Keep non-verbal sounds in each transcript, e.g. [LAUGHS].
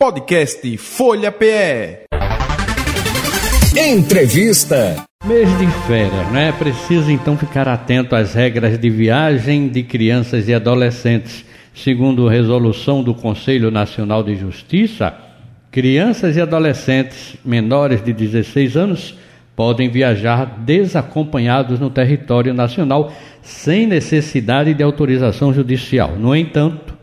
Podcast Folha PE. Entrevista. Mês de férias, né? Precisa então ficar atento às regras de viagem de crianças e adolescentes. Segundo resolução do Conselho Nacional de Justiça, crianças e adolescentes menores de 16 anos podem viajar desacompanhados no território nacional sem necessidade de autorização judicial. No entanto,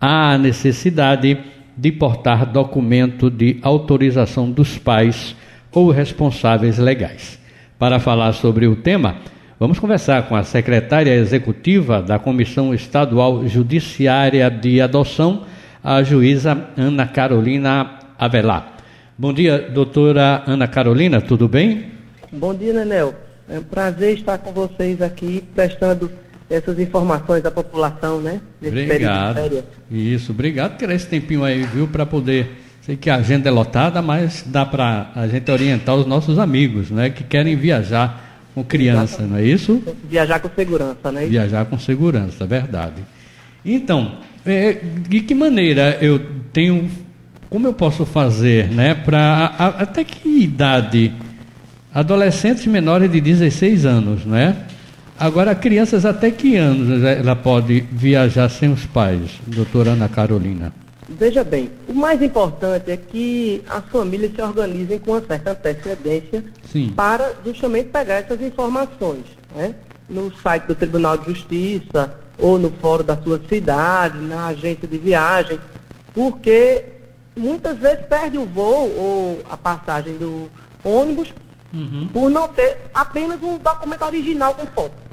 há necessidade de de portar documento de autorização dos pais ou responsáveis legais. Para falar sobre o tema, vamos conversar com a secretária executiva da Comissão Estadual Judiciária de Adoção, a juíza Ana Carolina Avelar. Bom dia, doutora Ana Carolina, tudo bem? Bom dia, Nenel. É um prazer estar com vocês aqui prestando essas informações da população, né? Nesse obrigado. Isso, obrigado por esse tempinho aí, viu, para poder. Sei que a agenda é lotada, mas dá para a gente orientar os nossos amigos, né, que querem viajar com criança, Exatamente. não é isso? Viajar com segurança, né? Viajar com segurança, é verdade. Então, é, de que maneira eu tenho, como eu posso fazer, né, para até que idade adolescentes menores de 16 anos, né? Agora, crianças até que anos ela pode viajar sem os pais, doutora Ana Carolina? Veja bem, o mais importante é que as famílias se organizem com uma certa antecedência Sim. para justamente pegar essas informações. Né? No site do Tribunal de Justiça, ou no fórum da sua cidade, na agência de viagem, porque muitas vezes perde o voo ou a passagem do ônibus uhum. por não ter apenas um documento original com foto.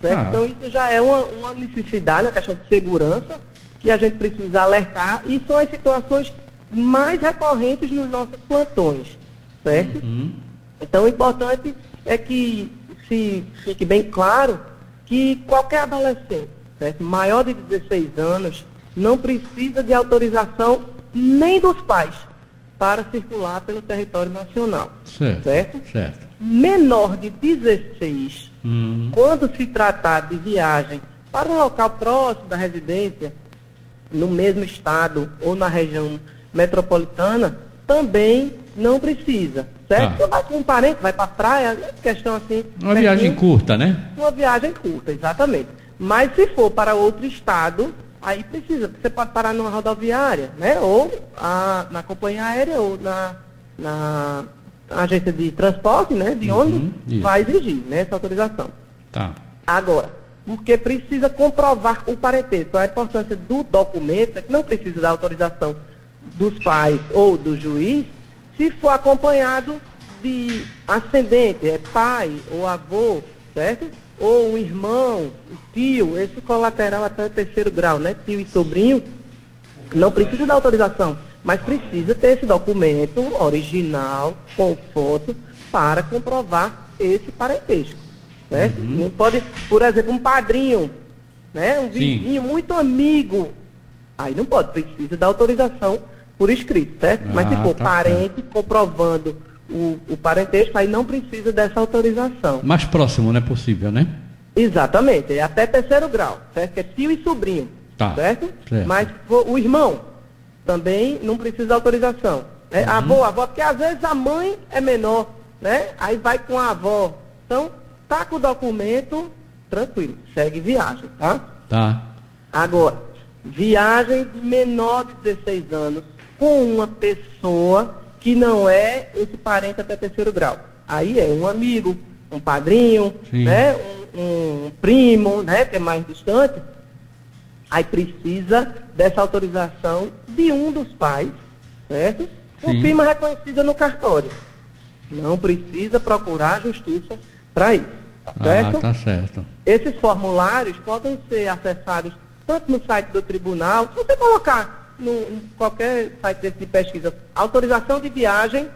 Certo? Ah. Então isso já é uma, uma necessidade, uma questão de segurança, que a gente precisa alertar, e são as situações mais recorrentes nos nossos plantões. Certo? Uhum. Então o importante é que se fique bem claro que qualquer adolescente certo? maior de 16 anos não precisa de autorização nem dos pais para circular pelo território nacional. Certo? Certo? certo. Menor de 16 Hum. Quando se tratar de viagem para um local próximo da residência, no mesmo estado ou na região metropolitana, também não precisa. Certo? Ah. Você vai com um parente, vai para a praia, é questão assim. Uma viagem curta, né? Uma viagem curta, exatamente. Mas se for para outro estado, aí precisa. Você pode parar numa rodoviária, né? Ou a, na companhia aérea, ou na, na a agência de transporte, né, de uhum, ônibus, isso. vai exigir né, essa autorização. Tá. Agora, porque precisa comprovar o parentesco. A importância do documento é que não precisa da autorização dos pais ou do juiz, se for acompanhado de ascendente, é pai ou avô, certo? Ou um irmão, um tio, esse colateral até o terceiro grau, né? Tio e sobrinho, não precisa da autorização mas precisa ter esse documento original, com foto, para comprovar esse parentesco. Né? Uhum. Não pode, por exemplo, um padrinho, né? um vizinho Sim. muito amigo. Aí não pode, precisa da autorização por escrito, certo? Ah, mas se ah, for tá parente certo. comprovando o, o parentesco, aí não precisa dessa autorização. Mais próximo não é possível, né? Exatamente, é até terceiro grau, certo? Que é tio e sobrinho, tá. certo? certo? Mas o irmão, também não precisa de autorização. Né? Uhum. Avô, avó, porque às vezes a mãe é menor, né? Aí vai com a avó. Então, tá com o documento, tranquilo, segue viagem, tá? Tá. Agora, viagem de menor de 16 anos com uma pessoa que não é esse parente até terceiro grau. Aí é um amigo, um padrinho, Sim. né? Um, um primo, né? Que é mais distante Aí precisa dessa autorização de um dos pais, certo? Com firma reconhecida no cartório. Não precisa procurar a justiça para isso. Tá ah, certo? Ah, tá certo. Esses formulários podem ser acessados tanto no site do tribunal, se você colocar no, em qualquer site desse de pesquisa, autorização de viagem,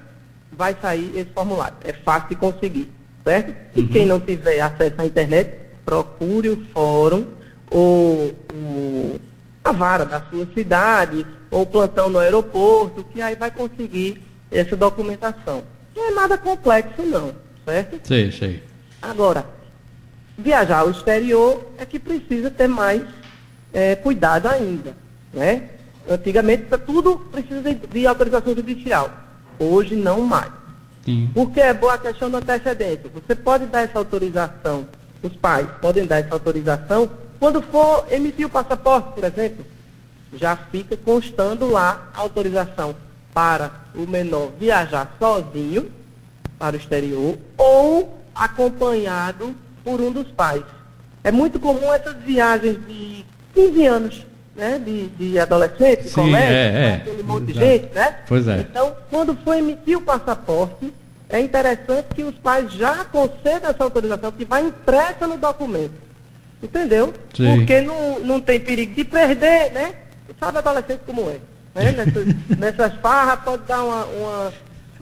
vai sair esse formulário. É fácil de conseguir, certo? E uhum. quem não tiver acesso à internet, procure o fórum ou o, a vara da sua cidade, ou plantão no aeroporto, que aí vai conseguir essa documentação. Não é nada complexo não, certo? Sim, sim. Agora, viajar ao exterior é que precisa ter mais é, cuidado ainda, né? Antigamente, tudo precisa de, de autorização judicial. Hoje, não mais. Sim. Porque é boa a questão do antecedente. Você pode dar essa autorização, os pais podem dar essa autorização quando for emitir o passaporte, por exemplo. Já fica constando lá a autorização para o menor viajar sozinho para o exterior ou acompanhado por um dos pais. É muito comum essas viagens de 15 anos, né, de, de adolescente, Sim, colégio, é, é. aquele monte de gente, né? Pois é. Então, quando for emitir o passaporte, é interessante que os pais já concedam essa autorização que vai impressa no documento. Entendeu? Sim. Porque não, não tem perigo de perder, né? Sabe adolescente como é. Né? Nessas, nessas farras pode dar uma, uma,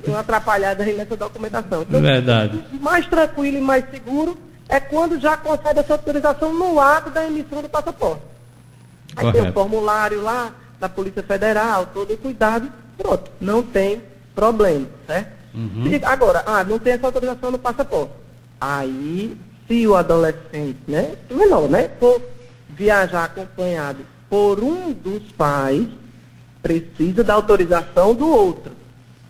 uma atrapalhada aí nessa documentação. Então, Verdade. Mais tranquilo e mais seguro é quando já concede essa autorização no ato da emissão do passaporte. Aí Correto. tem o formulário lá da Polícia Federal, todo cuidado, pronto, não tem problema, certo? Uhum. Agora, ah, não tem essa autorização no passaporte. Aí, se o adolescente, né, menor, né, for viajar acompanhado por um dos pais, precisa da autorização do outro.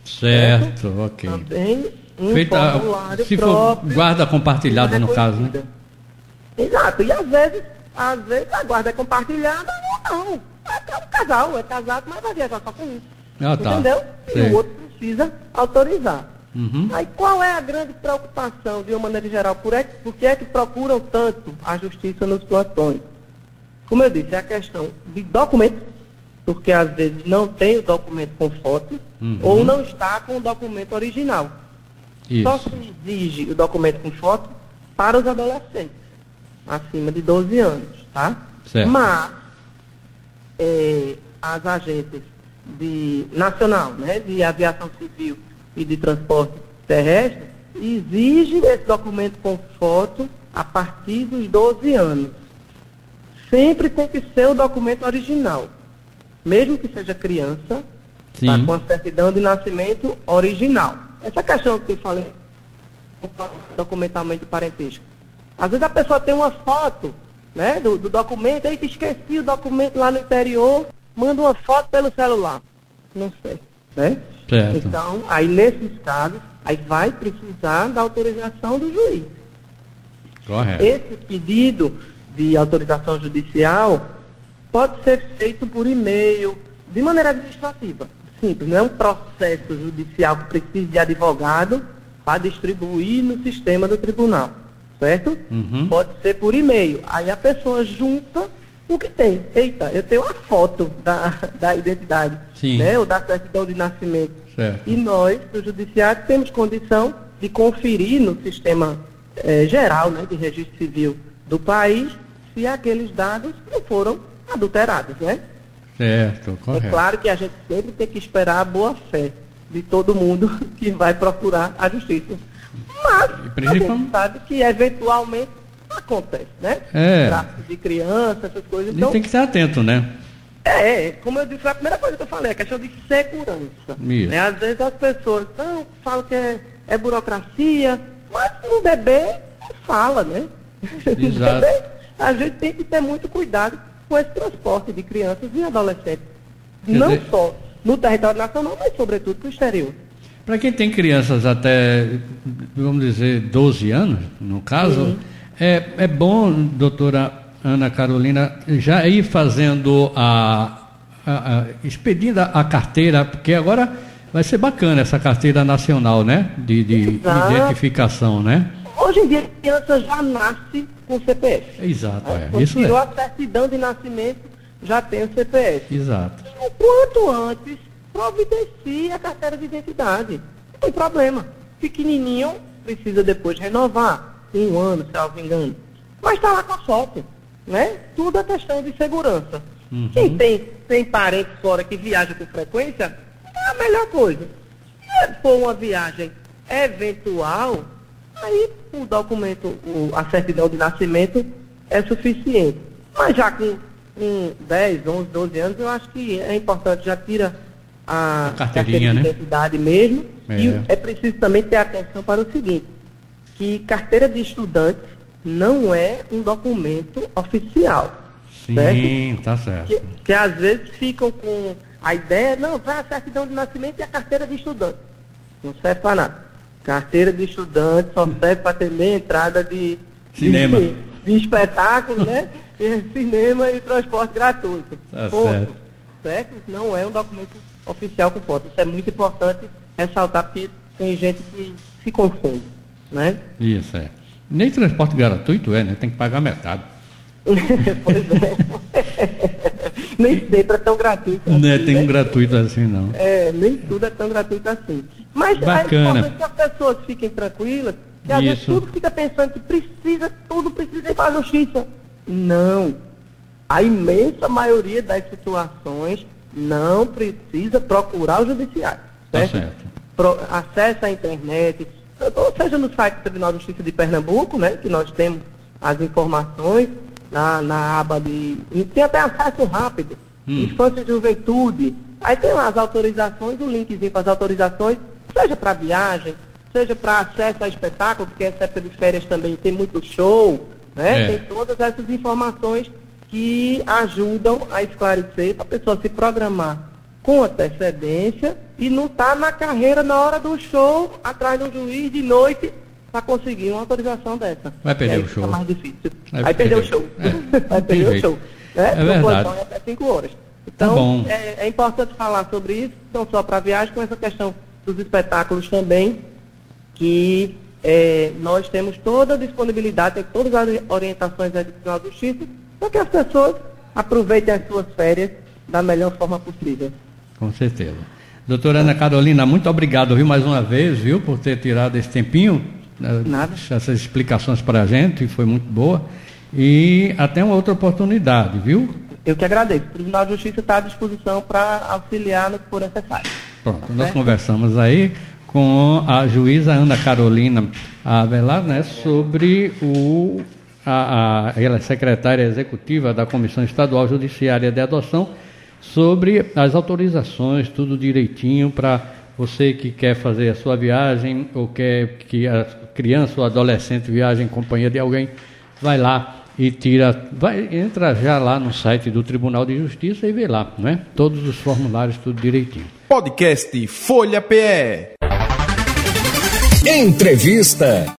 Certo, certo? ok. Também um Feita, formulário se próprio. For guarda compartilhada no caso, né? Exato, e às vezes, às vezes a guarda é compartilhada ou não. É, um casal, é casado, mas vai viajar só com um. Ah, tá. Entendeu? E o outro precisa autorizar. Uhum. Aí qual é a grande preocupação, de uma maneira geral? Por, é, por que é que procuram tanto a justiça nos plantões? Como eu disse, é a questão de documentos, porque às vezes não tem o documento com foto, uhum. ou não está com o documento original. Isso. Só se exige o documento com foto para os adolescentes, acima de 12 anos, tá? Certo. Mas é, as agências de nacional, né, de aviação civil e de transporte terrestre, exigem esse documento com foto a partir dos 12 anos. Sempre tem que ser o documento original. Mesmo que seja criança, tá, com a certidão de nascimento original. Essa questão que eu falei, documentalmente parentesco. Às vezes a pessoa tem uma foto né, do, do documento, aí esqueci o documento lá no interior, manda uma foto pelo celular. Não sei. Né? Certo. Então, aí nesses casos, aí vai precisar da autorização do juiz. Correto. Esse pedido de autorização judicial pode ser feito por e-mail, de maneira administrativa simples, não é um processo judicial que precisa de advogado para distribuir no sistema do tribunal, certo? Uhum. Pode ser por e-mail. Aí a pessoa junta o que tem. Eita, eu tenho uma foto da, da identidade, Sim. né? Ou da certidão de nascimento. Certo. E nós, do judiciário, temos condição de conferir no sistema eh, geral, né, de registro civil do país, se aqueles dados não foram adulterados, né? Certo, correto. É claro que a gente sempre tem que esperar a boa fé de todo mundo [LAUGHS] que vai procurar a justiça. Mas a gente sabe que eventualmente acontece, né? É. Tráfico de criança, essas coisas. Então, tem que estar atento, né? É, como eu disse, a primeira coisa que eu falei, a questão de segurança. Isso. Né? Às vezes as pessoas não, falam que é, é burocracia, mas um bebê fala, né? Exato. bebê, a gente tem que ter muito cuidado com esse transporte de crianças e adolescentes. Quer não dizer... só no território nacional, mas sobretudo para o exterior. Para quem tem crianças até, vamos dizer, 12 anos, no caso, uhum. É, é bom, doutora Ana Carolina, já ir fazendo a, a, a, expedindo a carteira, porque agora vai ser bacana essa carteira nacional, né? De, de identificação, né? Hoje em dia a criança já nasce com CPF. Exato, é. é. Isso tirou é. a certidão de nascimento, já tem o CPF. Exato. O quanto antes, providencie a carteira de identidade. Não tem problema. Pequenininho, precisa depois renovar. Um ano, se não me engano. Mas está lá com a foto. Né? Tudo é questão de segurança. Uhum. Quem tem, tem parentes fora que viaja com frequência, é a melhor coisa. Se for uma viagem eventual, aí o documento, o, a certidão de nascimento é suficiente. Mas já com, com 10, 11, 12 anos, eu acho que é importante, já tira a, a carteirinha, de né? identidade mesmo. É. E é preciso também ter atenção para o seguinte, que carteira de estudante não é um documento oficial. Sim, certo? tá certo. Que, que às vezes ficam com a ideia, não, vai a certidão de nascimento e a carteira de estudante. Não serve para nada. Carteira de estudante só serve para ter meia entrada de cinema. De, de espetáculo, né? [LAUGHS] Cinema e transporte gratuito. Tá certo. certo. Não é um documento oficial com foto. Isso é muito importante ressaltar, porque tem gente que se confunde. Né? Isso, é. Nem transporte gratuito é, né? Tem que pagar metade. [LAUGHS] pois é. [LAUGHS] nem sempre é tão gratuito assim. Não é tão né? gratuito assim, não. É, nem tudo é tão gratuito assim. Mas Bacana. é que as pessoas fiquem tranquilas, que às vezes tudo fica pensando que precisa, tudo precisa ir para a justiça. Não. A imensa maioria das situações não precisa procurar o judiciário. Certo? Tá certo. Pro, acesse a internet, ou seja no site do Tribunal de Justiça de Pernambuco, né, que nós temos as informações na, na aba de. Tem até acesso rápido. Hum. Infância e juventude. Aí tem lá as autorizações, o um linkzinho para as autorizações, seja para viagem, seja para acesso a espetáculo, porque essa época de férias também tem muito show, né? É. Tem todas essas informações que ajudam a esclarecer para a pessoa se programar com antecedência e não estar tá na carreira na hora do show, atrás do juiz de noite, para conseguir uma autorização dessa. Vai perder o show. mais difícil. Vai, [LAUGHS] Vai perder, perder, o show. É. Vai perder o show. É, é verdade. É até 5 horas. Tá então, tá é, é, importante falar sobre isso, não só para viagem, com essa questão dos espetáculos também, que é, nós temos toda a disponibilidade, tem todas as orientações Tribunal de Justiça, para que as pessoas aproveitem as suas férias da melhor forma possível. Com certeza. Doutora Ana Carolina, muito obrigado, viu, mais uma vez, viu, por ter tirado esse tempinho. Né, Nada. Essas explicações para a gente, foi muito boa. E até uma outra oportunidade, viu? Eu que agradeço. O Tribunal de Justiça está à disposição para auxiliar no que for necessário. Pronto, tá nós conversamos aí com a juíza Ana Carolina Avelar, né, sobre o a, a, ela é secretária executiva da Comissão Estadual Judiciária de Adoção sobre as autorizações, tudo direitinho para você que quer fazer a sua viagem ou quer que a criança ou adolescente viaje em companhia de alguém, vai lá e tira, vai, entra já lá no site do Tribunal de Justiça e vê lá, não é? Todos os formulários, tudo direitinho. Podcast Folha PE. Entrevista.